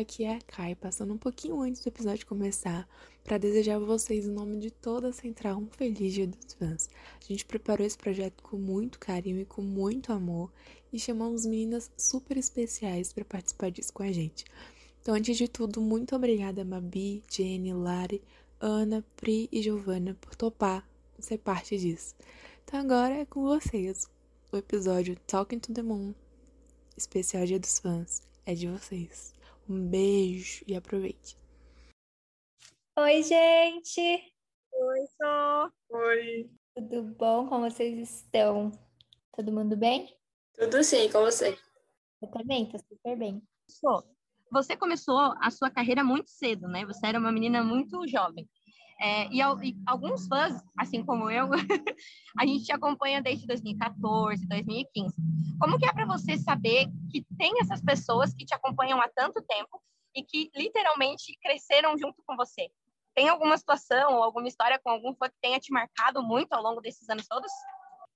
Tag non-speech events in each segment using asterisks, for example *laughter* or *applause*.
aqui é a Kai, passando um pouquinho antes do episódio começar, para desejar a vocês, em nome de toda a Central, um feliz Dia dos Fãs. A gente preparou esse projeto com muito carinho e com muito amor e chamamos meninas super especiais para participar disso com a gente. Então, antes de tudo, muito obrigada, Mabi, Jenny, Lari, Ana, Pri e Giovana, por topar ser parte disso. Então, agora é com vocês. O episódio Talking to the Moon, especial Dia dos Fãs, é de vocês. Um beijo e aproveite. Oi, gente! Oi, Só! Oi! Tudo bom? Como vocês estão? Todo mundo bem? Tudo sim, com você? Eu também, tô super bem. Só, você começou a sua carreira muito cedo, né? Você era uma menina muito jovem. É, e, e, alguns fãs, assim como eu, *laughs* a gente te acompanha desde 2014, 2015. Como que é para você saber que tem essas pessoas que te acompanham há tanto tempo e que literalmente cresceram junto com você? Tem alguma situação ou alguma história com algum fã que tenha te marcado muito ao longo desses anos todos?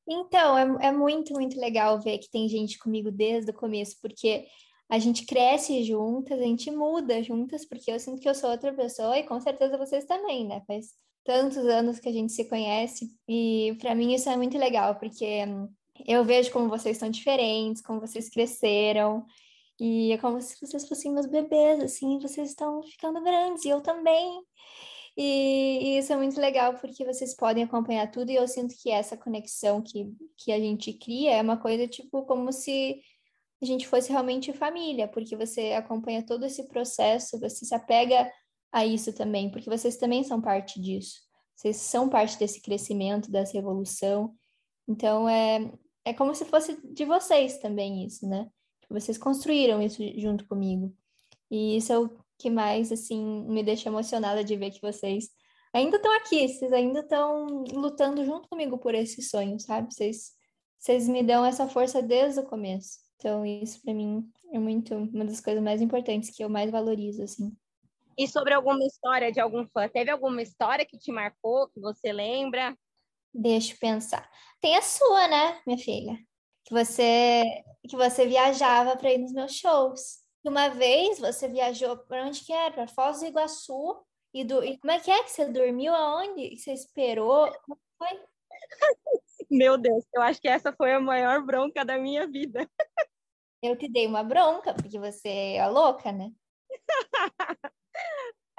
Então, é, é muito, muito legal ver que tem gente comigo desde o começo, porque a gente cresce juntas, a gente muda juntas, porque eu sinto que eu sou outra pessoa e com certeza vocês também, né? Faz tantos anos que a gente se conhece e para mim isso é muito legal, porque eu vejo como vocês são diferentes, como vocês cresceram e é como se vocês fossem meus bebês, assim, vocês estão ficando grandes e eu também. E, e, isso é muito legal porque vocês podem acompanhar tudo e eu sinto que essa conexão que, que a gente cria é uma coisa tipo como se a gente fosse realmente família, porque você acompanha todo esse processo, você se apega a isso também, porque vocês também são parte disso. Vocês são parte desse crescimento, dessa evolução. Então, é, é como se fosse de vocês também isso, né? Tipo, vocês construíram isso junto comigo. E isso é o que mais, assim, me deixa emocionada de ver que vocês ainda estão aqui, vocês ainda estão lutando junto comigo por esse sonho, sabe? Vocês, vocês me dão essa força desde o começo. Então, isso para mim é muito uma das coisas mais importantes que eu mais valorizo, assim. E sobre alguma história de algum fã? Teve alguma história que te marcou, que você lembra? Deixa eu pensar. Tem a sua, né, minha filha? Que você que você viajava para ir nos meus shows. Uma vez você viajou para onde que era? Para Foz do Iguaçu. E, do, e como é que é que você dormiu aonde? Você esperou? Como foi? *laughs* Meu Deus, eu acho que essa foi a maior bronca da minha vida. *laughs* Eu te dei uma bronca, porque você é louca, né? *laughs*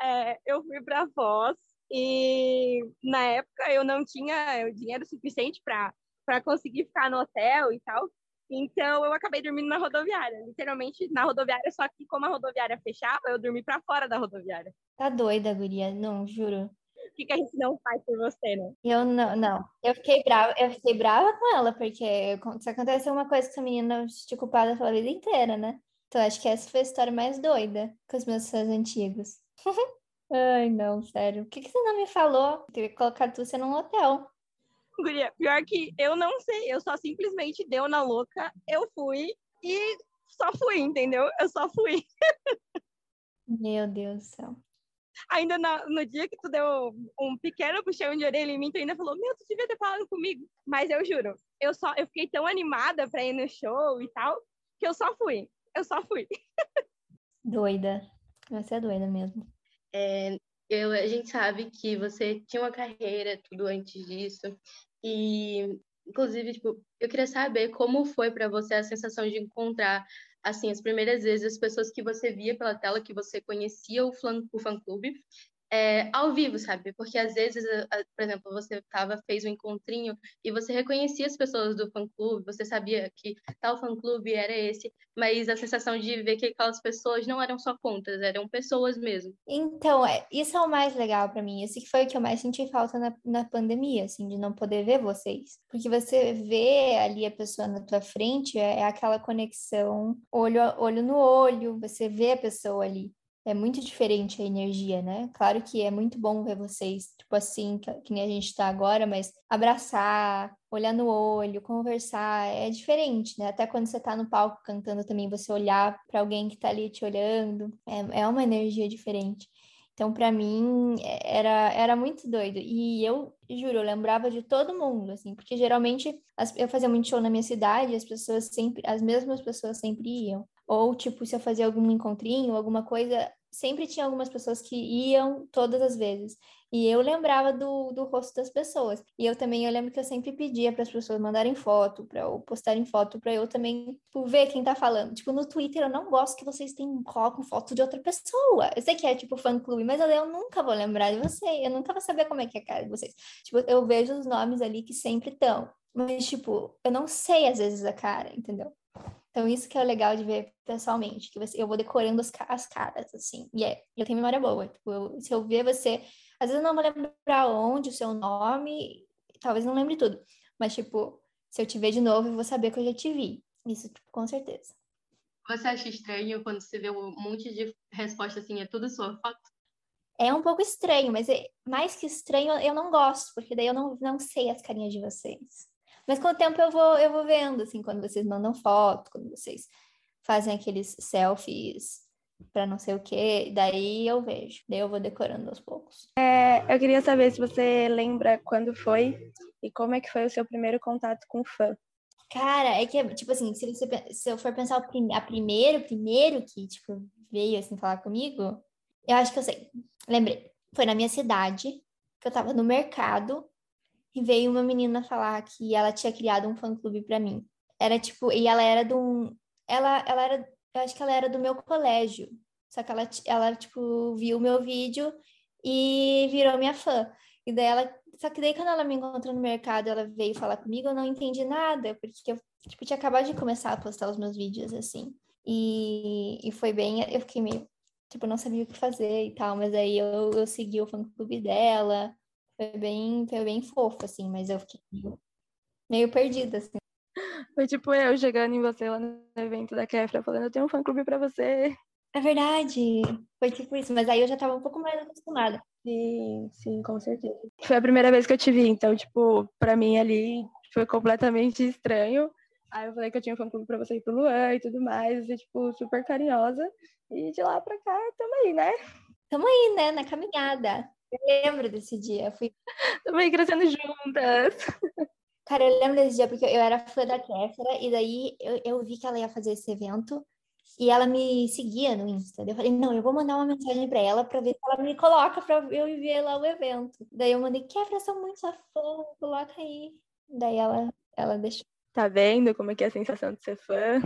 é, eu fui para Foz e na época eu não tinha dinheiro suficiente para conseguir ficar no hotel e tal. Então eu acabei dormindo na rodoviária, literalmente na rodoviária, só que como a rodoviária fechava, eu dormi para fora da rodoviária. Tá doida, guria, não, juro o que, que a gente não faz por você, né? Eu não, não. Eu fiquei brava, eu fiquei brava com ela, porque se acontece uma coisa que essa menina te culpada pela vida inteira, né? Então acho que essa foi a história mais doida com os meus fãs antigos. *laughs* Ai, não, sério. O que, que você não me falou? Eu teria colocar você num hotel. Guria, pior que eu não sei, eu só simplesmente deu na louca, eu fui e só fui, entendeu? Eu só fui. *laughs* Meu Deus do céu ainda no, no, dia que tu deu um pequeno puxão de orelha em mim, tu ainda falou, meu, tu devia ter falado comigo. Mas eu juro, eu só eu fiquei tão animada pra ir no show e tal, que eu só fui. Eu só fui. *laughs* Doida. Você é doida mesmo. É, eu, a gente sabe que você tinha uma carreira, tudo antes disso. E, inclusive, tipo, eu queria saber como foi para você a sensação de encontrar assim, as primeiras vezes, as pessoas que você via pela tela, que você conhecia o fã-clube, fã é, ao vivo, sabe? Porque às vezes, por exemplo, você tava, fez um encontrinho e você reconhecia as pessoas do fã-clube, você sabia que tal fã-clube era esse, mas a sensação de ver que aquelas pessoas não eram só contas, eram pessoas mesmo. Então, é, isso é o mais legal para mim. Esse que foi o que eu mais senti falta na, na pandemia, assim, de não poder ver vocês. Porque você vê ali a pessoa na tua frente, é, é aquela conexão olho, olho no olho, você vê a pessoa ali é muito diferente a energia, né? Claro que é muito bom ver vocês, tipo assim, que, que nem a gente tá agora, mas abraçar, olhar no olho, conversar, é diferente, né? Até quando você tá no palco cantando também, você olhar para alguém que tá ali te olhando, é, é uma energia diferente. Então, para mim, é, era, era muito doido. E eu, juro, eu lembrava de todo mundo, assim, porque geralmente as, eu fazia muito show na minha cidade, as pessoas sempre, as mesmas pessoas sempre iam. Ou tipo, se eu fazia algum encontrinho, alguma coisa, sempre tinha algumas pessoas que iam todas as vezes. E eu lembrava do, do rosto das pessoas. E eu também, eu lembro que eu sempre pedia para as pessoas mandarem foto, para eu postarem foto, para eu também tipo, ver quem tá falando. Tipo, no Twitter eu não gosto que vocês tenham, foto de outra pessoa. Eu sei que é tipo fã-clube, mas eu, eu nunca vou lembrar de você. Eu nunca vou saber como é que é a cara de vocês. Tipo, eu vejo os nomes ali que sempre estão. Mas, tipo, eu não sei às vezes a cara, entendeu? Então, isso que é legal de ver pessoalmente, que você, eu vou decorando as, as caras, assim. E é, eu tenho memória boa. Tipo, eu, se eu ver você, às vezes eu não vou lembrar onde, o seu nome, talvez não lembre tudo. Mas, tipo, se eu te ver de novo, eu vou saber que eu já te vi. Isso, tipo, com certeza. Você acha estranho quando você vê um monte de resposta assim, é tudo sua foto? É um pouco estranho, mas é, mais que estranho, eu não gosto, porque daí eu não, não sei as carinhas de vocês. Mas com o tempo eu vou, eu vou vendo, assim, quando vocês mandam foto, quando vocês fazem aqueles selfies para não sei o que, daí eu vejo, daí eu vou decorando aos poucos. É, eu queria saber se você lembra quando foi e como é que foi o seu primeiro contato com fã. Cara, é que, tipo assim, se, você, se eu for pensar a primeiro, primeiro que, tipo, veio, assim, falar comigo, eu acho que eu sei. Lembrei. Foi na minha cidade, que eu tava no mercado, e veio uma menina falar que ela tinha criado um fã-clube para mim. Era tipo, e ela era de um. Ela, ela era. Eu acho que ela era do meu colégio. Só que ela, ela tipo, viu o meu vídeo e virou minha fã. E daí ela. Só que daí quando ela me encontrou no mercado, ela veio falar comigo, eu não entendi nada, porque eu tipo, tinha acabado de começar a postar os meus vídeos assim. E, e foi bem. Eu fiquei meio. Tipo, não sabia o que fazer e tal, mas aí eu, eu segui o fã-clube dela. Foi bem, foi bem fofo, assim, mas eu fiquei meio perdida, assim. Foi tipo eu chegando em você lá no evento da Kefra, falando, eu tenho um fã-clube pra você. É verdade, foi tipo isso, mas aí eu já tava um pouco mais acostumada. Sim, sim, com certeza. Foi a primeira vez que eu te vi, então, tipo, pra mim ali foi completamente estranho. Aí eu falei que eu tinha um fã-clube pra você ir pro Luan e tudo mais, e, tipo, super carinhosa. E de lá pra cá, tamo aí, né? Tamo aí, né, na caminhada. Eu lembro desse dia. Eu fui. Também crescendo juntas. Cara, eu lembro desse dia porque eu era fã da Kéfera e daí eu, eu vi que ela ia fazer esse evento e ela me seguia no Insta. Eu falei, não, eu vou mandar uma mensagem para ela para ver se ela me coloca para eu ver lá o evento. Daí eu mandei, Kéfera, sou muito sua fã, coloca aí. Daí ela, ela deixou. Tá vendo como é que é a sensação de ser fã?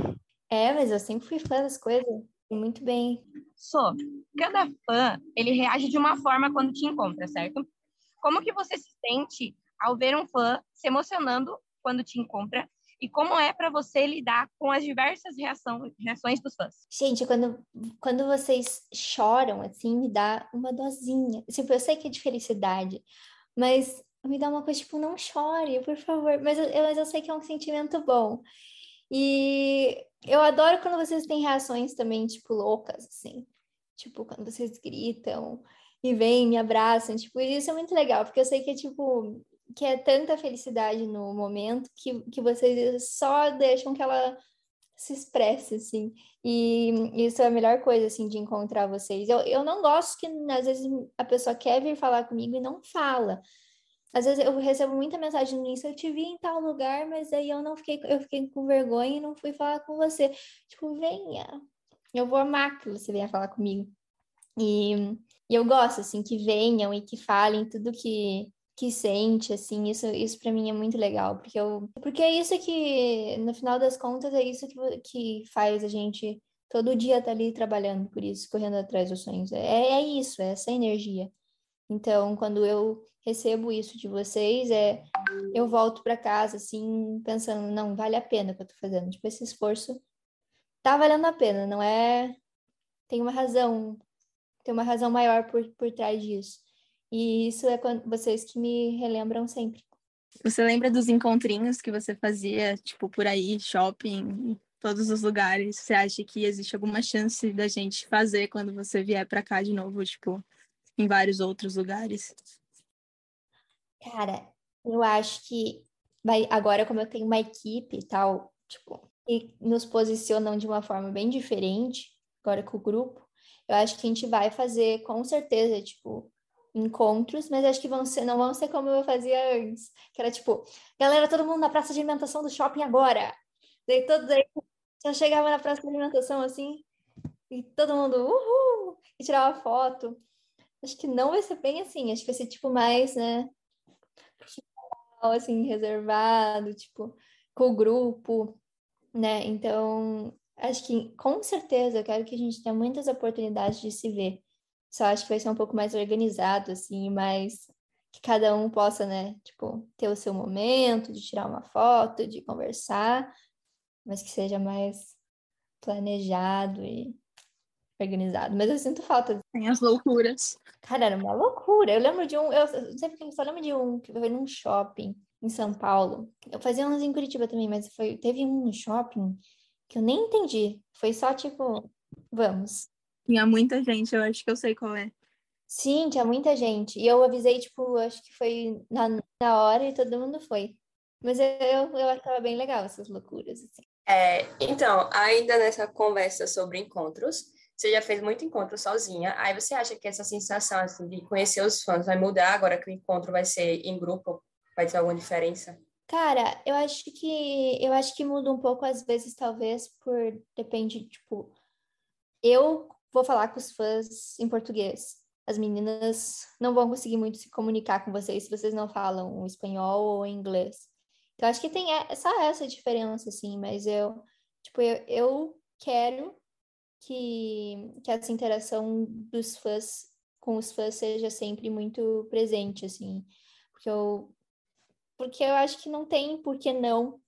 É, mas eu sempre fui fã das coisas. Muito bem. Sou. Cada fã, ele reage de uma forma quando te encontra, certo? Como que você se sente ao ver um fã se emocionando quando te encontra? E como é para você lidar com as diversas reação, reações dos fãs? Gente, quando, quando vocês choram, assim, me dá uma dosinha. Tipo, eu sei que é de felicidade, mas me dá uma coisa, tipo, não chore, por favor. Mas eu, mas eu sei que é um sentimento bom. E eu adoro quando vocês têm reações também, tipo, loucas, assim. Tipo, quando vocês gritam e vêm, me abraçam. Tipo, isso é muito legal, porque eu sei que é, tipo, que é tanta felicidade no momento que, que vocês só deixam que ela se expresse, assim. E isso é a melhor coisa, assim, de encontrar vocês. Eu, eu não gosto que, às vezes, a pessoa quer vir falar comigo e não fala. Às vezes eu recebo muita mensagem no Insta, eu te vi em tal lugar, mas aí eu não fiquei, eu fiquei com vergonha e não fui falar com você. Tipo, venha. Eu vou amar que você venha falar comigo. E, e eu gosto, assim, que venham e que falem tudo que, que sente, assim, isso, isso para mim é muito legal, porque eu, porque é isso que, no final das contas, é isso que, que faz a gente todo dia tá ali trabalhando por isso, correndo atrás dos sonhos. É, é isso, é essa energia. Então, quando eu recebo isso de vocês, é eu volto para casa assim, pensando, não, vale a pena o que eu tô fazendo. Tipo, esse esforço tá valendo a pena, não é tem uma razão, tem uma razão maior por, por trás disso. E isso é quando, vocês que me relembram sempre. Você lembra dos encontrinhos que você fazia, tipo, por aí, shopping, todos os lugares? Você acha que existe alguma chance da gente fazer quando você vier para cá de novo, tipo, em vários outros lugares? Cara, eu acho que vai, agora, como eu tenho uma equipe e tal, tipo, e nos posicionam de uma forma bem diferente, agora com o grupo, eu acho que a gente vai fazer com certeza, tipo, encontros, mas acho que vão ser, não vão ser como eu fazia antes, que era tipo, galera, todo mundo na praça de alimentação do shopping agora. Daí todos aí Já chegava na praça de alimentação assim, e todo mundo, uhul, e tirava foto. Acho que não vai ser bem assim, acho que vai ser tipo mais, né? Assim, reservado, tipo, com o grupo, né? Então, acho que com certeza eu quero que a gente tenha muitas oportunidades de se ver. Só acho que vai ser um pouco mais organizado, assim, mais que cada um possa, né, tipo, ter o seu momento de tirar uma foto, de conversar, mas que seja mais planejado e organizado. Mas eu sinto falta. Tem as loucuras. Cara, era uma loucura. Eu lembro de um, eu não sei porque eu só lembro de um que foi num shopping em São Paulo. Eu fazia uns em Curitiba também, mas foi, teve um no shopping que eu nem entendi. Foi só tipo, vamos. Tinha muita gente, eu acho que eu sei qual é. Sim, tinha muita gente. E eu avisei, tipo, acho que foi na, na hora e todo mundo foi. Mas eu, eu achava bem legal essas loucuras, assim. É, então, ainda nessa conversa sobre encontros, você já fez muito encontro sozinha, aí você acha que essa sensação assim, de conhecer os fãs vai mudar agora que o encontro vai ser em grupo? Vai ter alguma diferença? Cara, eu acho que eu acho que muda um pouco às vezes, talvez, por depende, tipo, eu vou falar com os fãs em português as meninas não vão conseguir muito se comunicar com vocês se vocês não falam espanhol ou inglês. Então, acho que tem só essa diferença, assim, mas eu, tipo, eu, eu quero que, que essa interação dos fãs com os fãs seja sempre muito presente, assim, porque eu, porque eu acho que não tem por que não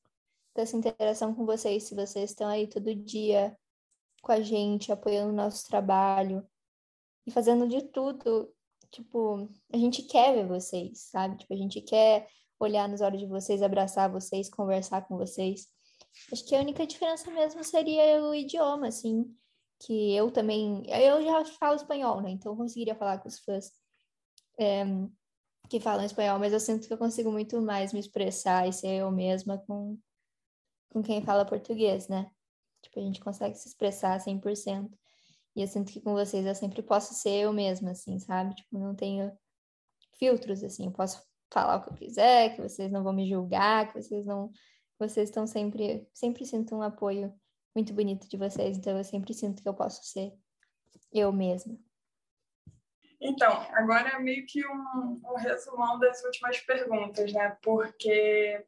dessa interação com vocês, se vocês estão aí todo dia com a gente, apoiando o nosso trabalho, e fazendo de tudo. Tipo, a gente quer ver vocês, sabe? Tipo, a gente quer olhar nos olhos de vocês, abraçar vocês, conversar com vocês. Acho que a única diferença mesmo seria o idioma, assim, que eu também, eu já falo espanhol, né? Então eu conseguiria falar com os fãs é, que falam espanhol, mas eu sinto que eu consigo muito mais me expressar e ser eu mesma com, com quem fala português, né? Tipo, a gente consegue se expressar 100%. E eu sinto que com vocês eu sempre posso ser eu mesma, assim, sabe? Tipo, não tenho filtros, assim, eu posso falar o que eu quiser, que vocês não vão me julgar, que vocês não. Vocês estão sempre. Sempre sinto um apoio muito bonito de vocês, então eu sempre sinto que eu posso ser eu mesma. Então, agora é meio que um, um resumão das últimas perguntas, né? Porque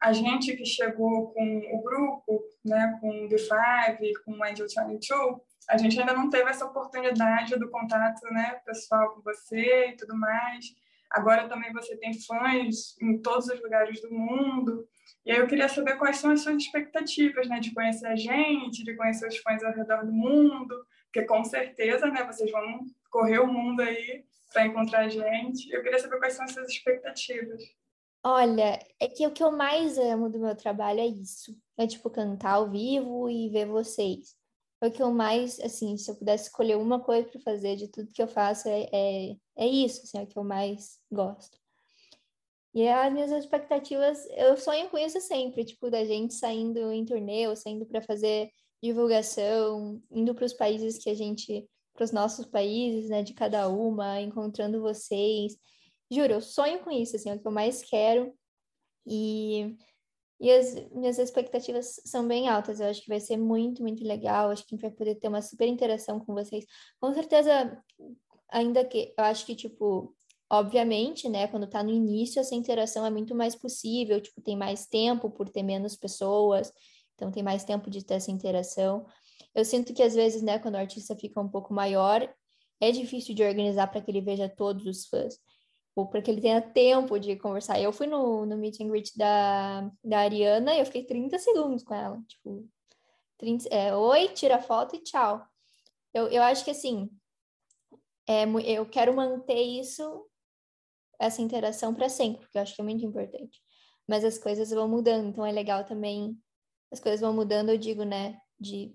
a gente que chegou com o grupo, né, com o The Five, com o Angel 22, a gente ainda não teve essa oportunidade do contato né, pessoal com você e tudo mais. Agora também você tem fãs em todos os lugares do mundo. E aí eu queria saber quais são as suas expectativas, né, de conhecer a gente, de conhecer os fãs ao redor do mundo, porque com certeza, né, vocês vão correr o mundo aí para encontrar a gente. Eu queria saber quais são as suas expectativas. Olha, é que o que eu mais amo do meu trabalho é isso. É tipo cantar ao vivo e ver vocês é o que eu mais, assim, se eu pudesse escolher uma coisa para fazer de tudo que eu faço, é, é, é isso, assim, é o que eu mais gosto. E as minhas expectativas, eu sonho com isso sempre, tipo, da gente saindo em turnê, ou saindo para fazer divulgação, indo para os países que a gente, para os nossos países, né, de cada uma, encontrando vocês. Juro, eu sonho com isso, assim, é o que eu mais quero. E e as minhas expectativas são bem altas. Eu acho que vai ser muito, muito legal. Acho que a gente vai poder ter uma super interação com vocês. Com certeza, ainda que eu acho que, tipo, obviamente, né, quando tá no início, essa interação é muito mais possível. Tipo, tem mais tempo por ter menos pessoas. Então, tem mais tempo de ter essa interação. Eu sinto que, às vezes, né, quando o artista fica um pouco maior, é difícil de organizar para que ele veja todos os fãs ou para que ele tenha tempo de conversar. Eu fui no, no meet and greet da, da Ariana e eu fiquei 30 segundos com ela. Tipo, 30, é, oi, tira foto e tchau. Eu, eu acho que assim, é, eu quero manter isso, essa interação para sempre, porque eu acho que é muito importante. Mas as coisas vão mudando, então é legal também. As coisas vão mudando, eu digo, né? De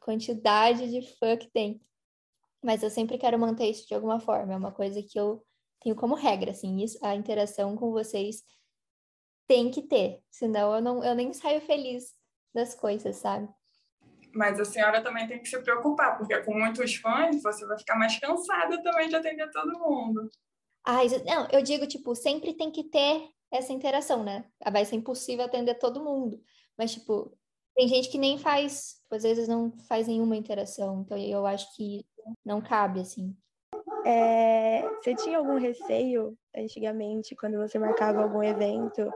quantidade de fã que tem. Mas eu sempre quero manter isso de alguma forma. É uma coisa que eu tenho como regra, assim, isso, a interação com vocês tem que ter, senão eu, não, eu nem saio feliz das coisas, sabe? Mas a senhora também tem que se preocupar, porque com muitos fãs você vai ficar mais cansada também de atender todo mundo. Ai, não, eu digo, tipo, sempre tem que ter essa interação, né? Vai ser impossível atender todo mundo. Mas, tipo, Tem gente que nem faz, às vezes não faz nenhuma interação, então eu acho que não cabe, assim. É, você tinha algum receio antigamente, quando você marcava algum evento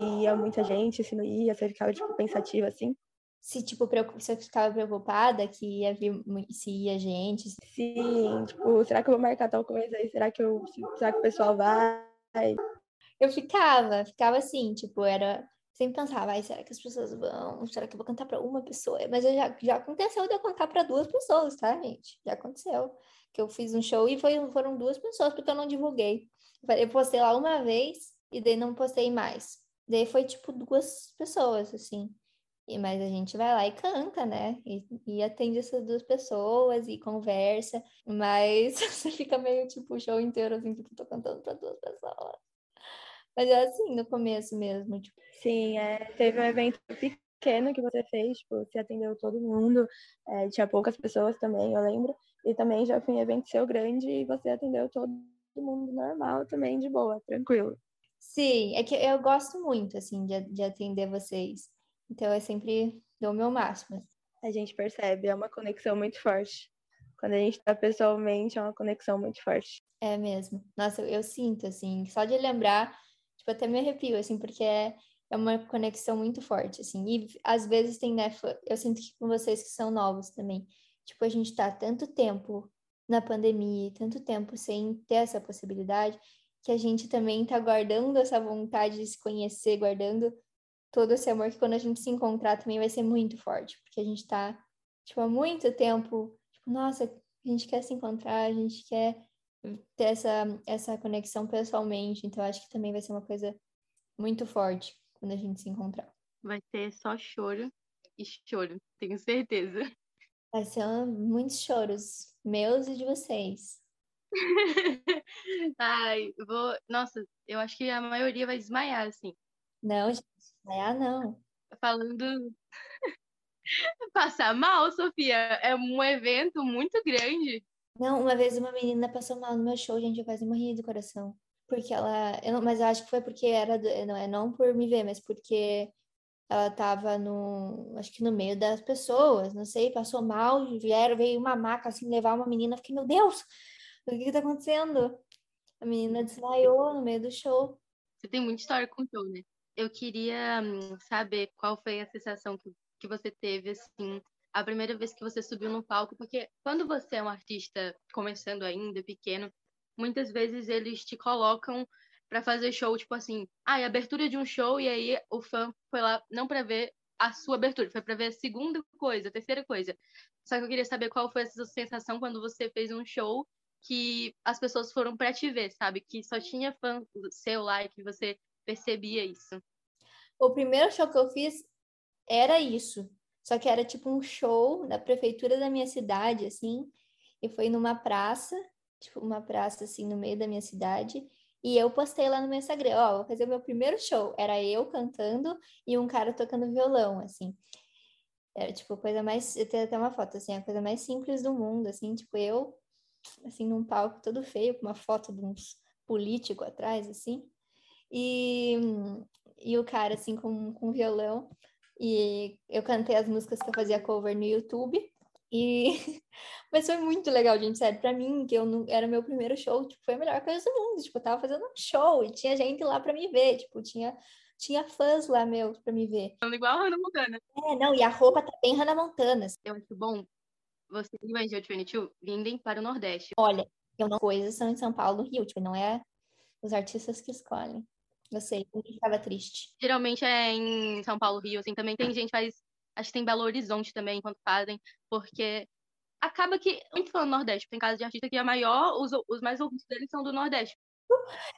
e ia muita gente, se não ia, você ficava, tipo, pensativa, assim? Se, tipo, se eu ficava preocupada que ia vir, se ia gente. Sim, tipo, será que eu vou marcar tal coisa aí? Será que, eu, será que o pessoal vai? Eu ficava, ficava assim, tipo, era sempre pensava, ai, será que as pessoas vão? Será que eu vou cantar para uma pessoa? Mas já, já aconteceu de eu cantar para duas pessoas, tá, gente? Já aconteceu. Que eu fiz um show e foi, foram duas pessoas, porque eu não divulguei. Eu postei lá uma vez e daí não postei mais. Daí foi tipo duas pessoas, assim. E, mas a gente vai lá e canta, né? E, e atende essas duas pessoas e conversa. Mas *laughs* você fica meio tipo o show inteiro, assim, tipo, tô cantando para duas pessoas. Mas é assim, no começo mesmo. Tipo. Sim, é, teve um evento pequeno que você fez, tipo, você atendeu todo mundo, é, tinha poucas pessoas também, eu lembro. E também já fui em evento seu grande e você atendeu todo mundo normal também, de boa, tranquilo. Sim, é que eu gosto muito, assim, de, de atender vocês. Então, eu sempre dou o meu máximo. A gente percebe, é uma conexão muito forte. Quando a gente está pessoalmente, é uma conexão muito forte. É mesmo. Nossa, eu, eu sinto, assim, só de lembrar tipo, até me arrepio, assim, porque é, é uma conexão muito forte, assim. E às vezes tem, né, eu sinto que com vocês que são novos também, tipo, a gente tá tanto tempo na pandemia, tanto tempo sem ter essa possibilidade, que a gente também tá guardando essa vontade de se conhecer, guardando todo esse amor que quando a gente se encontrar também vai ser muito forte, porque a gente tá, tipo, há muito tempo, tipo, nossa, a gente quer se encontrar, a gente quer ter essa, essa conexão pessoalmente. Então, acho que também vai ser uma coisa muito forte quando a gente se encontrar. Vai ter só choro e choro, tenho certeza. Vai ser muitos choros, meus e de vocês. *laughs* Ai, vou. Nossa, eu acho que a maioria vai desmaiar, assim. Não, gente, desmaiar não. Falando. *laughs* Passar mal, Sofia, é um evento muito grande. Não, uma vez uma menina passou mal no meu show, gente, eu quase morri do coração. Porque ela. Eu não, mas eu acho que foi porque era. Não, é não por me ver, mas porque ela tava no. Acho que no meio das pessoas, não sei, passou mal, vieram, veio uma maca assim levar uma menina. Fiquei, meu Deus, o que que tá acontecendo? A menina desmaiou no meio do show. Você tem muita história com o show, né? Eu queria hum, saber qual foi a sensação que, que você teve, assim, a primeira vez que você subiu no palco, porque quando você é um artista começando ainda, pequeno, muitas vezes eles te colocam para fazer show, tipo assim, ah, é abertura de um show, e aí o fã foi lá não para ver a sua abertura, foi para ver a segunda coisa, a terceira coisa. Só que eu queria saber qual foi essa sensação quando você fez um show que as pessoas foram para te ver, sabe? Que só tinha fã seu lá e que você percebia isso. O primeiro show que eu fiz era isso. Só que era tipo um show da prefeitura da minha cidade, assim, e foi numa praça, tipo uma praça assim no meio da minha cidade. E eu postei lá no meu Instagram, ó, vou fazer o meu primeiro show. Era eu cantando e um cara tocando violão, assim. Era tipo coisa mais, eu tenho até uma foto assim, a coisa mais simples do mundo, assim, tipo eu assim num palco todo feio com uma foto de uns político atrás, assim. E e o cara assim com com violão e eu cantei as músicas que eu fazia cover no YouTube. E *laughs* mas foi muito legal, gente, sério, para mim, que eu não era meu primeiro show, tipo, foi a melhor coisa do mundo, tipo, eu tava fazendo um show e tinha gente lá para me ver, tipo, tinha tinha fãs lá meu para me ver. Falando igual a Hannah Montana. É, não, e a roupa tá bem Hannah Montana. Eu acho bom você e o Angel 22 vindem para o Nordeste. Olha, eu não coisas são em São Paulo, Rio, tipo, não é os artistas que escolhem. Eu sei, ninguém estava triste. Geralmente é em São Paulo, Rio, assim, também tem gente faz, acho que tem Belo Horizonte também, enquanto fazem, porque acaba que, muito falando Nordeste, tem casa de artista que a maior, os, os mais ouvidos deles são do Nordeste.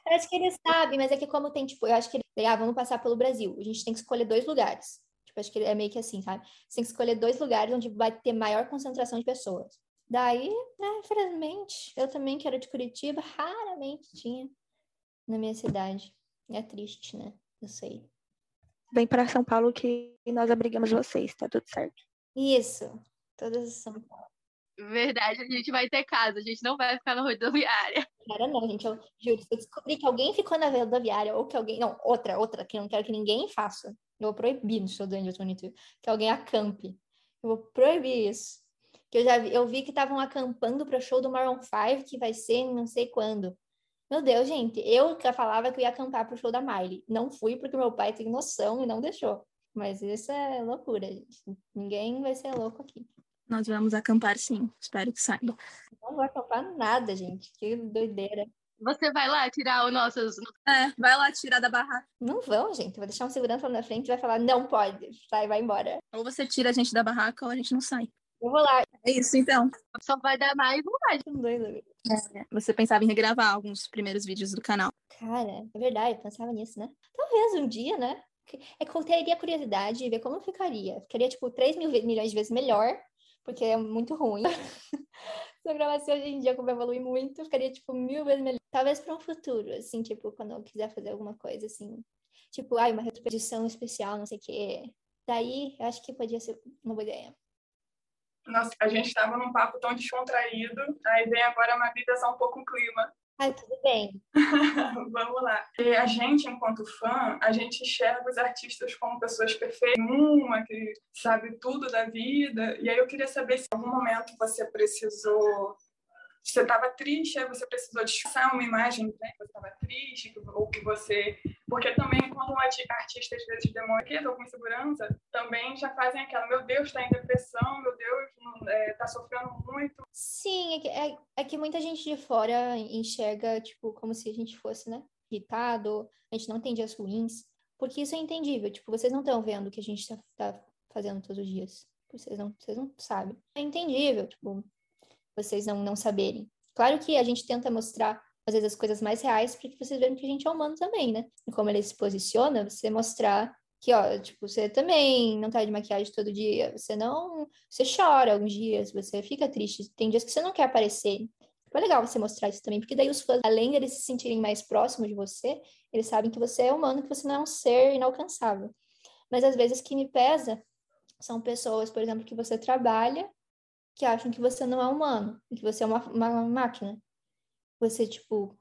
Eu acho que eles sabem, mas é que como tem, tipo, eu acho que eles, ah, vamos passar pelo Brasil, a gente tem que escolher dois lugares. Tipo, acho que é meio que assim, sabe? Você tem que escolher dois lugares onde vai ter maior concentração de pessoas. Daí, né, infelizmente, eu também que era de Curitiba, raramente tinha na minha cidade. É triste, né? Eu sei. Vem para São Paulo que nós abrigamos vocês, tá tudo certo. Isso. Todas São Paulo. Verdade, a gente vai ter casa, a gente não vai ficar na rodoviária. Era não, gente. Eu juro, se eu descobrir que alguém ficou na rodoviária ou que alguém. Não, outra, outra, que eu não quero que ninguém faça. Eu vou proibir no show do Angel 22 que alguém acampe. Eu vou proibir isso. Que eu já vi, eu vi que estavam acampando para o show do Maroon 5, que vai ser não sei quando. Meu Deus, gente, eu já falava que eu ia acampar para o show da Miley. Não fui porque meu pai tem noção e não deixou. Mas isso é loucura, gente. Ninguém vai ser louco aqui. Nós vamos acampar sim, espero que saiba. Não vou acampar nada, gente. Que doideira. Você vai lá tirar os nossos. É, vai lá tirar da barraca. Não vão, gente. Vou deixar um segurança lá na frente e vai falar: não pode, sai, vai embora. Ou você tira a gente da barraca ou a gente não sai. Eu vou lá. É isso, então. Só vai dar mais vontade. Um dois, dois. É, você pensava em regravar alguns primeiros vídeos do canal. Cara, é verdade, eu pensava nisso, né? Talvez um dia, né? É que eu teria curiosidade de ver como ficaria. Ficaria, tipo, 3 mil milhões de vezes melhor, porque é muito ruim. *laughs* Se eu gravasse hoje em dia, como evolui muito, ficaria, tipo, mil vezes melhor. Talvez para um futuro, assim, tipo, quando eu quiser fazer alguma coisa, assim. Tipo, ai, uma retroposição especial, não sei o quê. Daí, eu acho que podia ser uma boa ideia. Nossa, a gente estava num papo tão descontraído, aí vem agora uma vida só um pouco o clima. Ai, tudo bem. *laughs* Vamos lá. E a gente, enquanto fã, a gente enxerga os artistas como pessoas perfeitas, uma que sabe tudo da vida. E aí eu queria saber se em algum momento você precisou você estava triste, você precisou disfarçar uma imagem né, que você estava triste, ou que você. Porque também, quando um artista às vezes demonstra alguma insegurança, também já fazem aquela: meu Deus, está em depressão, meu Deus, está é, tá sofrendo muito. Sim, é que, é, é que muita gente de fora enxerga, tipo, como se a gente fosse, né, irritado, a gente não tem dias ruins, porque isso é entendível, tipo, vocês não estão vendo o que a gente está tá fazendo todos os dias. Vocês não, vocês não sabem. É entendível, tipo, vocês não, não saberem. Claro que a gente tenta mostrar, às vezes, as coisas mais reais para que vocês vejam que a gente é humano também, né? E como ele se posiciona, você mostrar que, ó, tipo, você também não tá de maquiagem todo dia, você não. Você chora alguns dias, você fica triste, tem dias que você não quer aparecer. Foi legal você mostrar isso também, porque daí os fãs, além de eles se sentirem mais próximos de você, eles sabem que você é humano, que você não é um ser inalcançável. Mas às vezes que me pesa são pessoas, por exemplo, que você trabalha que acham que você não é humano, que você é uma, uma máquina. Você, tipo,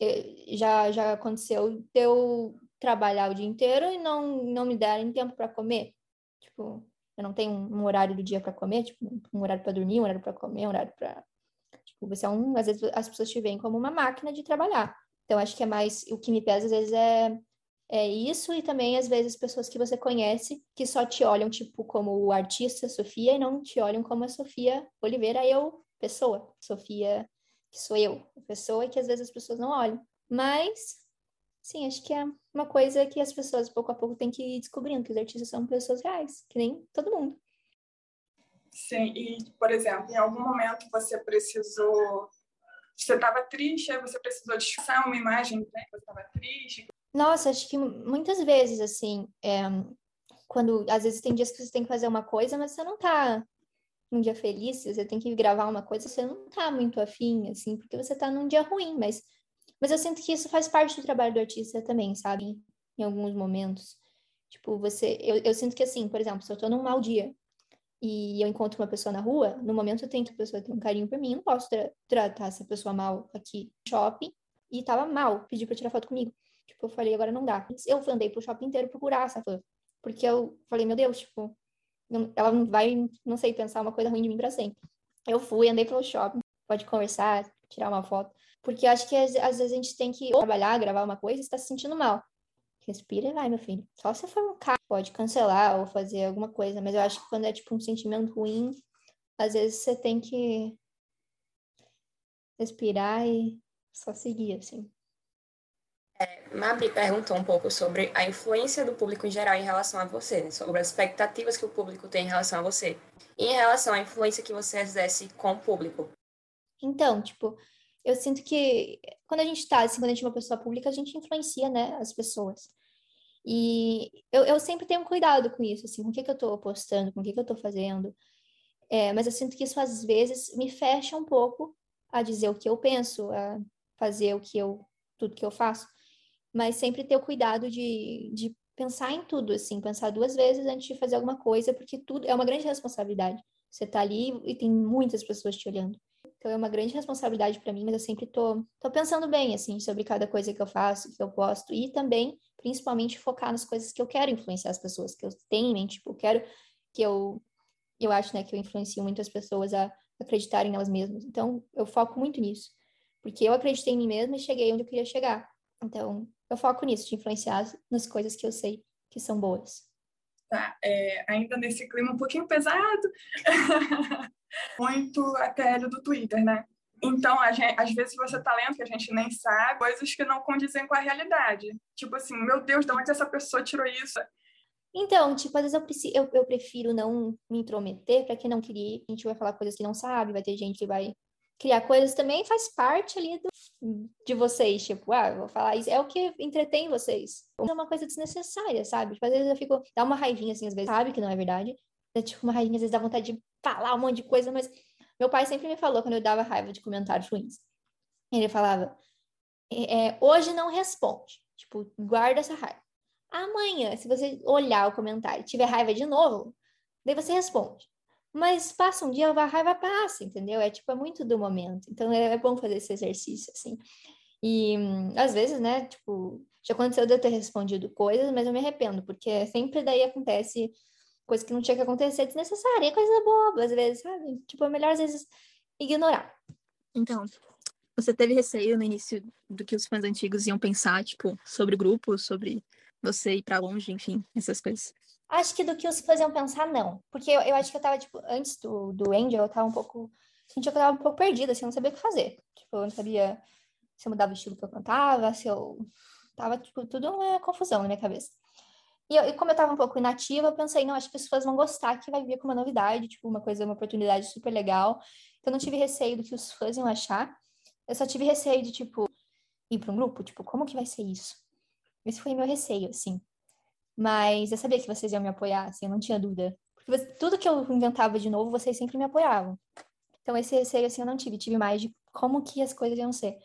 é, já, já aconteceu de eu trabalhar o dia inteiro e não, não me darem tempo para comer. Tipo, eu não tenho um, horário do dia para comer, tipo, um horário para dormir, um horário para comer, um horário para. Tipo, você é um. Às vezes as pessoas te veem como uma máquina de trabalhar. Então, acho que é mais. O que me pesa, às vezes, é é isso e também às vezes pessoas que você conhece que só te olham tipo como artista Sofia e não te olham como a Sofia Oliveira eu pessoa Sofia que sou eu pessoa que às vezes as pessoas não olham mas sim acho que é uma coisa que as pessoas pouco a pouco têm que ir descobrindo que os artistas são pessoas reais que nem todo mundo sim e por exemplo em algum momento você precisou você estava triste, você precisou disfarçar uma imagem, né? Você estava triste, nossa, acho que muitas vezes, assim, é, quando às vezes tem dias que você tem que fazer uma coisa, mas você não tá num dia feliz, você tem que gravar uma coisa, você não tá muito afim, assim, porque você tá num dia ruim, mas, mas eu sinto que isso faz parte do trabalho do artista também, sabe? Em alguns momentos. Tipo, você. Eu, eu sinto que, assim, por exemplo, se eu tô num mau dia e eu encontro uma pessoa na rua, no momento eu tenho que a pessoa ter um carinho por mim, eu não posso tra tratar essa pessoa mal aqui no shopping e tava mal, pedir pra tirar foto comigo. Tipo, eu falei, agora não dá. Eu andei pro shopping inteiro procurar essa fã. Porque eu falei, meu Deus, tipo, ela não vai, não sei, pensar uma coisa ruim de mim pra sempre. Eu fui, andei pelo shopping, pode conversar, tirar uma foto. Porque acho que às, às vezes a gente tem que trabalhar, gravar uma coisa e está se sentindo mal. Respira e vai, meu filho. Só se for um carro, pode cancelar ou fazer alguma coisa. Mas eu acho que quando é tipo um sentimento ruim, às vezes você tem que respirar e só seguir, assim. É, Mabri perguntou um pouco sobre a influência do público em geral em relação a você, né? sobre as expectativas que o público tem em relação a você. E em relação à influência que você exerce com o público. Então, tipo, eu sinto que quando a gente tá, assim, quando a gente é uma pessoa pública, a gente influencia, né, as pessoas. E eu, eu sempre tenho cuidado com isso, assim, com o que, que eu tô postando, com o que, que eu tô fazendo. É, mas eu sinto que isso às vezes me fecha um pouco a dizer o que eu penso, a fazer o que eu, tudo que eu faço mas sempre ter o cuidado de, de pensar em tudo, assim, pensar duas vezes antes de fazer alguma coisa, porque tudo é uma grande responsabilidade. Você tá ali e tem muitas pessoas te olhando. Então é uma grande responsabilidade para mim, mas eu sempre tô, tô pensando bem, assim, sobre cada coisa que eu faço, que eu posto, e também, principalmente, focar nas coisas que eu quero influenciar as pessoas, que eu tenho em mente, tipo, eu quero que eu, eu acho, né, que eu influencio muitas pessoas a acreditarem nelas mesmas. Então, eu foco muito nisso, porque eu acreditei em mim mesma e cheguei onde eu queria chegar. Então, eu foco nisso, de influenciar nas coisas que eu sei que são boas. Tá, é, ainda nesse clima um pouquinho pesado, *laughs* muito a TL do Twitter, né? Então, gente, às vezes você tá lendo que a gente nem sabe, coisas que não condizem com a realidade. Tipo assim, meu Deus, de onde essa pessoa tirou isso? Então, tipo, às vezes eu, preciso, eu, eu prefiro não me intrometer para quem não queria. A gente vai falar coisas que não sabe, vai ter gente que vai criar coisas também faz parte ali do, de vocês, tipo, ah, vou falar isso, é o que entretém vocês. É uma coisa desnecessária, sabe? Tipo, às vezes eu fico, dá uma raivinha assim, às vezes, sabe que não é verdade. É tipo uma raivinha, às vezes dá vontade de falar um monte de coisa, mas meu pai sempre me falou quando eu dava raiva de comentários ruins. Ele falava, é, é, hoje não responde, tipo, guarda essa raiva. Amanhã, se você olhar o comentário e tiver raiva de novo, daí você responde. Mas passa um dia, a raiva passa, entendeu? É tipo, é muito do momento. Então é, é bom fazer esse exercício, assim. E às vezes, né, tipo, já aconteceu de eu ter respondido coisas, mas eu me arrependo, porque sempre daí acontece coisa que não tinha que acontecer desnecessária, coisa boba, às vezes, sabe? Tipo, é melhor às vezes ignorar. Então, você teve receio no início do que os fãs antigos iam pensar, tipo, sobre o grupo, sobre você ir para longe, enfim, essas coisas? Acho que do que os faziam pensar, não. Porque eu, eu acho que eu tava, tipo, antes do, do Angel, eu tava um pouco. Sentia que eu tava um pouco perdida, assim, eu não sabia o que fazer. Tipo, eu não sabia se eu mudava o estilo que eu cantava, se eu. Tava, tipo, tudo uma confusão na minha cabeça. E, eu, e como eu tava um pouco inativa, eu pensei, não, acho que as pessoas vão gostar, que vai vir com uma novidade, tipo, uma coisa, uma oportunidade super legal. Então, eu não tive receio do que os fãs iam achar. Eu só tive receio de, tipo, ir para um grupo, tipo, como que vai ser isso? Esse foi meu receio, assim. Mas eu sabia que vocês iam me apoiar, assim, eu não tinha dúvida. Porque tudo que eu inventava de novo, vocês sempre me apoiavam. Então esse receio, assim, eu não tive. Tive mais de como que as coisas iam ser.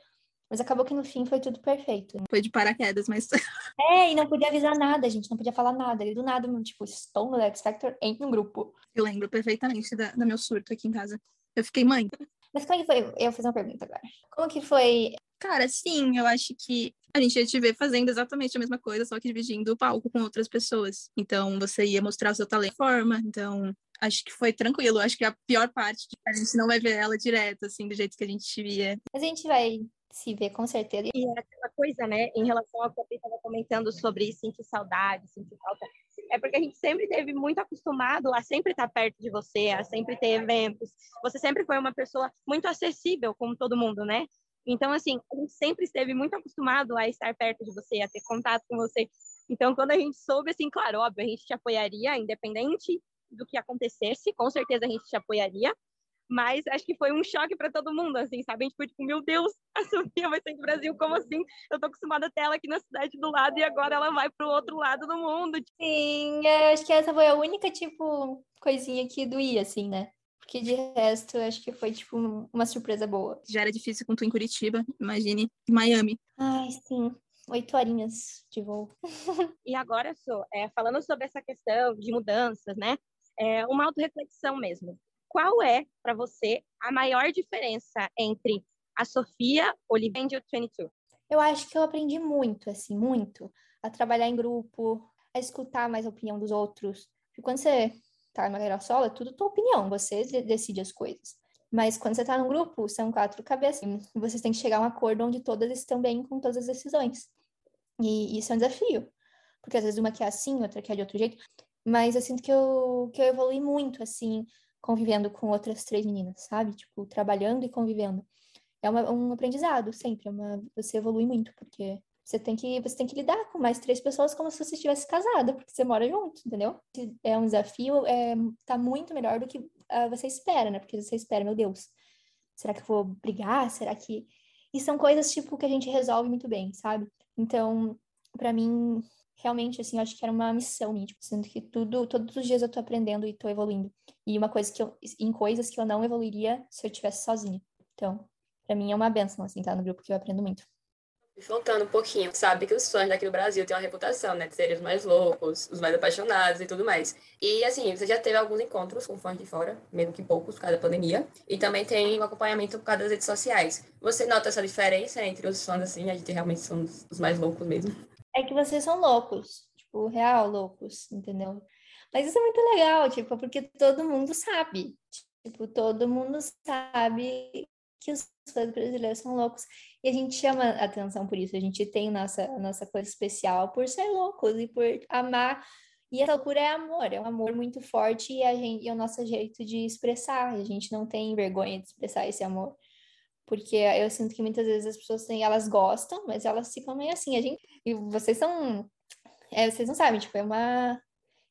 Mas acabou que no fim foi tudo perfeito. Foi de paraquedas, mas. *laughs* É, e não podia avisar nada, gente. Não podia falar nada. E do nada, tipo, estou no X Factor em um grupo. Eu lembro perfeitamente da, do meu surto aqui em casa. Eu fiquei, mãe. Mas como é que foi? Eu vou fazer uma pergunta agora. Como que foi Cara, sim, eu acho que a gente ia te ver fazendo exatamente a mesma coisa, só que dividindo o palco com outras pessoas. Então, você ia mostrar o seu talento de forma, então acho que foi tranquilo. Acho que a pior parte a gente não vai ver ela direto, assim, do jeito que a gente te via. Mas a gente vai se ver com certeza. E é aquela coisa, né, em relação ao que eu estava comentando sobre sentir saudade, sentir falta, é porque a gente sempre teve muito acostumado a sempre estar perto de você, a sempre ter eventos. Você sempre foi uma pessoa muito acessível, como todo mundo, né? Então, assim, a gente sempre esteve muito acostumado a estar perto de você, a ter contato com você. Então, quando a gente soube, assim, claro, óbvio, a gente te apoiaria, independente do que acontecesse, com certeza a gente te apoiaria. Mas acho que foi um choque para todo mundo, assim, sabe? A gente foi tipo, meu Deus, *laughs* a Sofia vai sair do Brasil, como assim? Eu tô acostumada a ter ela aqui na cidade do lado e agora ela vai pro outro lado do mundo. Sim, acho que essa foi a única, tipo, coisinha que doía, assim, né? Que de resto acho que foi tipo uma surpresa boa. Já era difícil com tu em Curitiba, imagine em Miami. Ai, sim. Oito horinhas de voo. *laughs* e agora, sou é, falando sobre essa questão de mudanças, né? É uma auto-reflexão mesmo. Qual é, para você, a maior diferença entre a Sofia Oliveira 22? Eu acho que eu aprendi muito, assim, muito, a trabalhar em grupo, a escutar mais a opinião dos outros. Porque quando você tá numa carreira solo, é tudo tua opinião, você decide as coisas. Mas quando você tá num grupo, são quatro cabeças, vocês têm que chegar a um acordo onde todas estão bem com todas as decisões. E isso é um desafio, porque às vezes uma quer assim, outra quer de outro jeito, mas eu sinto que eu, que eu evolui muito, assim, convivendo com outras três meninas, sabe? Tipo, trabalhando e convivendo. É uma, um aprendizado sempre, é uma, você evolui muito, porque você tem que você tem que lidar com mais três pessoas como se você estivesse casada, porque você mora junto, entendeu? É um desafio, é, tá muito melhor do que uh, você espera, né? Porque você espera, meu Deus, será que eu vou brigar? Será que e são coisas tipo que a gente resolve muito bem, sabe? Então, para mim, realmente assim, eu acho que era uma missão minha, tipo, sendo que tudo, todos os dias eu tô aprendendo e tô evoluindo. E uma coisa que eu em coisas que eu não evoluiria se eu tivesse sozinha. Então, para mim é uma benção assim, estar no grupo que eu aprendo muito. Voltando um pouquinho, sabe que os fãs daqui do Brasil têm uma reputação, né? De serem os mais loucos, os mais apaixonados e tudo mais. E, assim, você já teve alguns encontros com fãs de fora, mesmo que poucos, por causa da pandemia. E também tem um acompanhamento por causa das redes sociais. Você nota essa diferença entre os fãs, assim? A gente realmente são os mais loucos mesmo. É que vocês são loucos. Tipo, real loucos, entendeu? Mas isso é muito legal, tipo, porque todo mundo sabe. Tipo, todo mundo sabe que os fãs brasileiros são loucos. E a gente chama atenção por isso. A gente tem nossa, nossa coisa especial por ser loucos e por amar. E essa loucura é amor, é um amor muito forte e, a gente, e é o nosso jeito de expressar. A gente não tem vergonha de expressar esse amor. Porque eu sinto que muitas vezes as pessoas têm, elas gostam, mas elas ficam meio assim. A gente, e vocês são. É, vocês não sabem, tipo, é uma.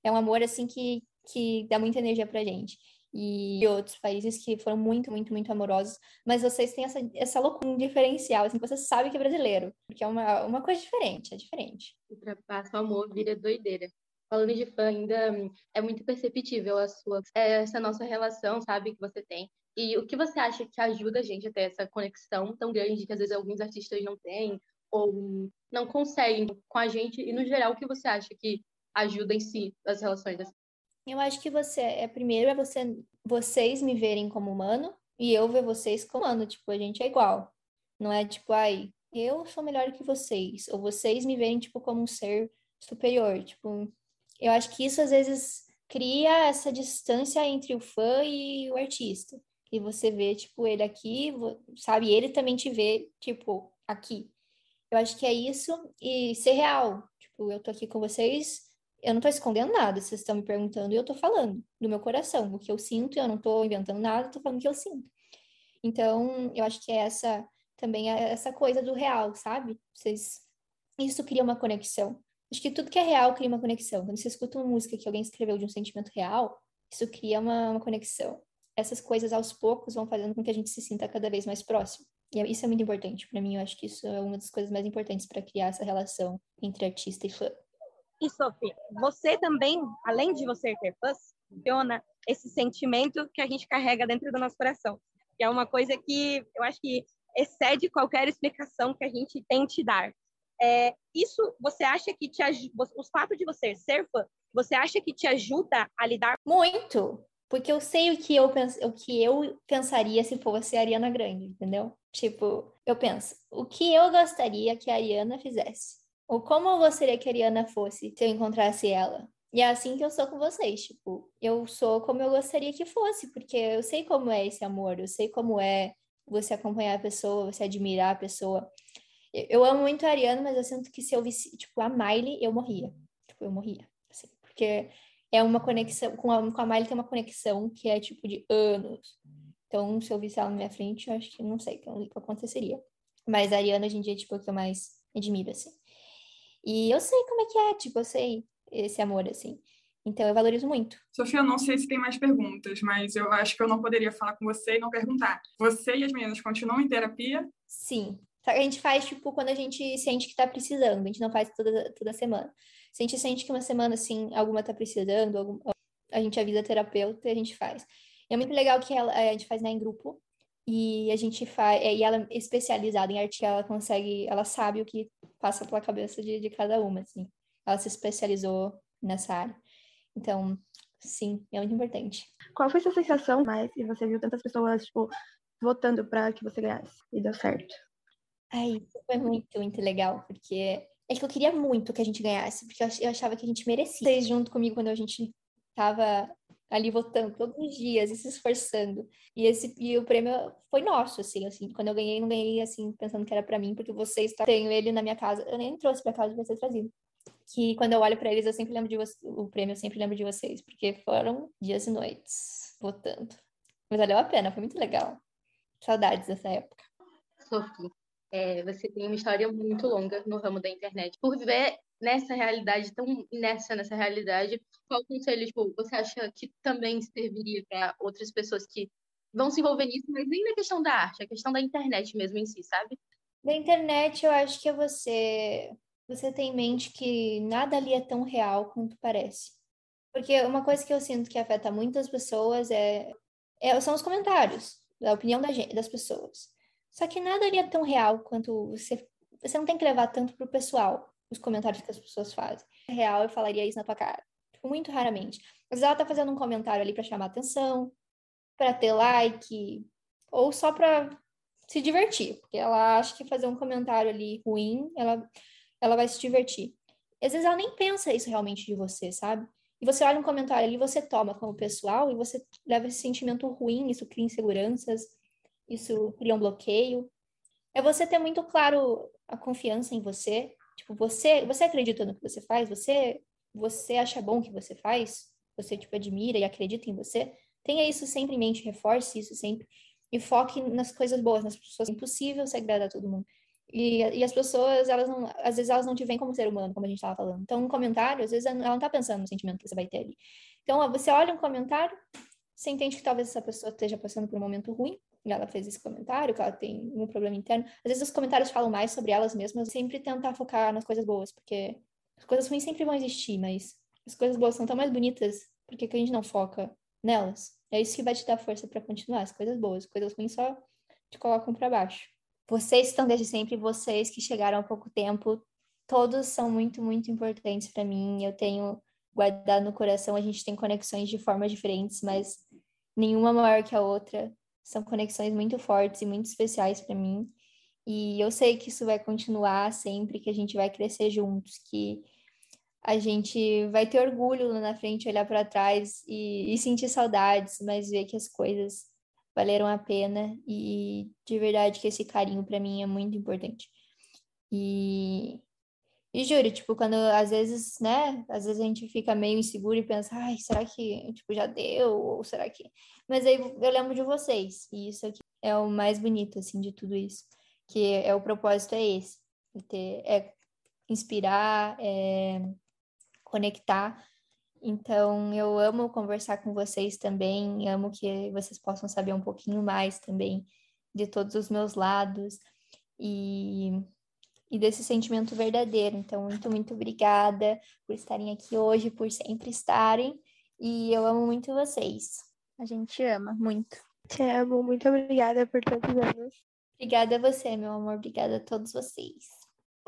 É um amor assim que, que dá muita energia pra gente e outros países que foram muito, muito, muito amorosos, mas vocês têm essa, essa loucura, um diferencial, assim, que você sabe que é brasileiro, porque é uma, uma coisa diferente, é diferente. Ultrapassa o amor, vira doideira. Falando de fã, ainda é muito perceptível a sua, essa nossa relação, sabe, que você tem. E o que você acha que ajuda a gente a ter essa conexão tão grande que às vezes alguns artistas não têm ou não conseguem com a gente? E no geral, o que você acha que ajuda em si as relações eu acho que você é primeiro é você vocês me verem como humano e eu ver vocês como humano, tipo, a gente é igual. Não é tipo, ai, eu sou melhor que vocês, ou vocês me verem tipo como um ser superior, tipo, eu acho que isso às vezes cria essa distância entre o fã e o artista. E você vê, tipo, ele aqui, sabe? Ele também te vê, tipo, aqui. Eu acho que é isso e ser real. Tipo, eu tô aqui com vocês, eu não estou escondendo nada, vocês estão me perguntando e eu estou falando do meu coração, o que eu sinto, eu não estou inventando nada, estou falando o que eu sinto. Então, eu acho que é essa também é essa coisa do real, sabe? Vocês isso cria uma conexão. Acho que tudo que é real cria uma conexão. Quando você escuta uma música que alguém escreveu de um sentimento real, isso cria uma, uma conexão. Essas coisas aos poucos vão fazendo com que a gente se sinta cada vez mais próximo. E é, isso é muito importante para mim. Eu acho que isso é uma das coisas mais importantes para criar essa relação entre artista e fã. E, Sophie, você também, além de você ter fãs, funciona esse sentimento que a gente carrega dentro do nosso coração, que é uma coisa que eu acho que excede qualquer explicação que a gente tente dar. É, isso, você acha que te o fato de você ser fã, você acha que te ajuda a lidar? Muito, porque eu sei o que eu, pens o que eu pensaria se fosse a Ariana Grande, entendeu? Tipo, eu penso, o que eu gostaria que a Ariana fizesse? Ou como eu gostaria que a Ariana fosse se eu encontrasse ela. E é assim que eu sou com vocês, tipo, eu sou como eu gostaria que fosse, porque eu sei como é esse amor, eu sei como é você acompanhar a pessoa, você admirar a pessoa. Eu, eu amo muito a Ariana, mas eu sinto que se eu visse, tipo, a Miley, eu morria. Tipo, eu morria, assim, porque é uma conexão, com a, com a Miley tem uma conexão que é, tipo, de anos. Então, se eu visse ela na minha frente, eu acho que, não sei o que aconteceria. Mas a Ariana, hoje em dia, tipo, é o que eu mais admiro, assim. E eu sei como é que é, tipo, eu sei esse amor, assim. Então eu valorizo muito. Sofia, eu não sei se tem mais perguntas, mas eu acho que eu não poderia falar com você e não perguntar. Você e as meninas continuam em terapia? Sim. A gente faz, tipo, quando a gente sente que tá precisando. A gente não faz toda, toda semana. Se a gente sente que uma semana, assim, alguma tá precisando, algum, a gente avisa a terapeuta e a gente faz. É muito legal que ela, a gente faz né, em grupo. E a gente faz, e ela é especializada em arte, ela consegue, ela sabe o que passa pela cabeça de, de cada uma, assim. Ela se especializou nessa área. Então, sim, é muito importante. Qual foi a sua sensação mais e você viu tantas pessoas, tipo, votando para que você ganhasse e deu certo? Ai, foi muito, muito legal, porque é que eu queria muito que a gente ganhasse, porque eu achava que a gente merecia. Vocês junto comigo quando a gente tava ali votando todos os dias e se esforçando. E esse e o prêmio foi nosso, assim, assim. Quando eu ganhei, não ganhei assim pensando que era para mim, porque vocês tá, tenho ele na minha casa. Eu nem trouxe para casa de vocês trazido. Que quando eu olho para eles, eu sempre lembro de vocês, o prêmio, eu sempre lembro de vocês, porque foram dias e noites votando. Mas valeu a pena, foi muito legal. Saudades dessa época. Sophie, é, você tem uma história muito longa no ramo da internet. Por ver nessa realidade, tão nessa nessa realidade, qual conselho tipo, você acha que também serviria para outras pessoas que vão se envolver nisso, mas nem na questão da arte, a questão da internet mesmo em si, sabe? Da internet, eu acho que é você você tem em mente que nada ali é tão real quanto parece. Porque uma coisa que eu sinto que afeta muitas pessoas é, é são os comentários, a opinião da gente, das pessoas. Só que nada ali é tão real quanto você você não tem que levar tanto pro pessoal os comentários que as pessoas fazem. Na real, eu falaria isso na tua cara. Tipo, muito raramente. Às vezes ela tá fazendo um comentário ali para chamar atenção, para ter like, ou só para se divertir, porque ela acha que fazer um comentário ali ruim, ela, ela vai se divertir. Às vezes ela nem pensa isso realmente de você, sabe? E você olha um comentário ali, você toma como pessoal e você leva esse sentimento ruim, isso cria inseguranças, isso cria um bloqueio. É você ter muito claro a confiança em você. Tipo, você, você acredita no que você faz? Você, você acha bom o que você faz? Você, tipo, admira e acredita em você? Tenha isso sempre em mente, reforce isso sempre. E foque nas coisas boas, nas pessoas. É impossível se agradar a todo mundo. E, e as pessoas, elas não, às vezes elas não te veem como ser humano, como a gente estava falando. Então, um comentário, às vezes ela não está pensando no sentimento que você vai ter ali. Então, você olha um comentário, você entende que talvez essa pessoa esteja passando por um momento ruim, ela fez esse comentário, que ela tem um problema interno. Às vezes os comentários falam mais sobre elas mesmas, sempre tentar focar nas coisas boas, porque as coisas ruins sempre vão existir, mas as coisas boas são tão mais bonitas, porque que a gente não foca nelas? É isso que vai te dar força para continuar, as coisas boas, as coisas ruins só te colocam para baixo. Vocês que estão desde sempre, vocês que chegaram há pouco tempo, todos são muito, muito importantes para mim. Eu tenho guardado no coração, a gente tem conexões de formas diferentes, mas nenhuma maior que a outra. São conexões muito fortes e muito especiais para mim. E eu sei que isso vai continuar sempre, que a gente vai crescer juntos, que a gente vai ter orgulho lá na frente, olhar para trás e, e, sentir saudades, mas ver que as coisas valeram a pena e de verdade que esse carinho para mim é muito importante. E, e juro, tipo, quando às vezes, né, às vezes a gente fica meio inseguro e pensa, ai, será que, tipo, já deu? Ou será que... Mas aí eu lembro de vocês, e isso aqui é o mais bonito, assim, de tudo isso, que é o propósito é esse, ter, é inspirar, é conectar então, eu amo conversar com vocês também, amo que vocês possam saber um pouquinho mais também de todos os meus lados e, e desse sentimento verdadeiro. Então, muito, muito obrigada por estarem aqui hoje, por sempre estarem, e eu amo muito vocês. A gente ama muito. Te amo, muito obrigada por tantos anos. Obrigada a você, meu amor, obrigada a todos vocês.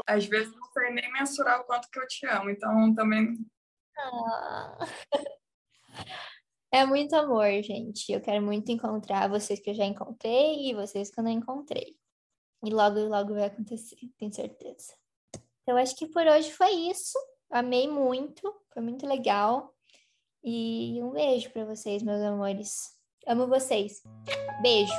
Às vezes não sei nem mensurar o quanto que eu te amo, então também ah. *laughs* É muito amor, gente. Eu quero muito encontrar vocês que eu já encontrei e vocês que eu não encontrei. E logo, logo vai acontecer, tenho certeza. Então, acho que por hoje foi isso. Amei muito, foi muito legal. E um beijo para vocês, meus amores. Amo vocês. Beijo.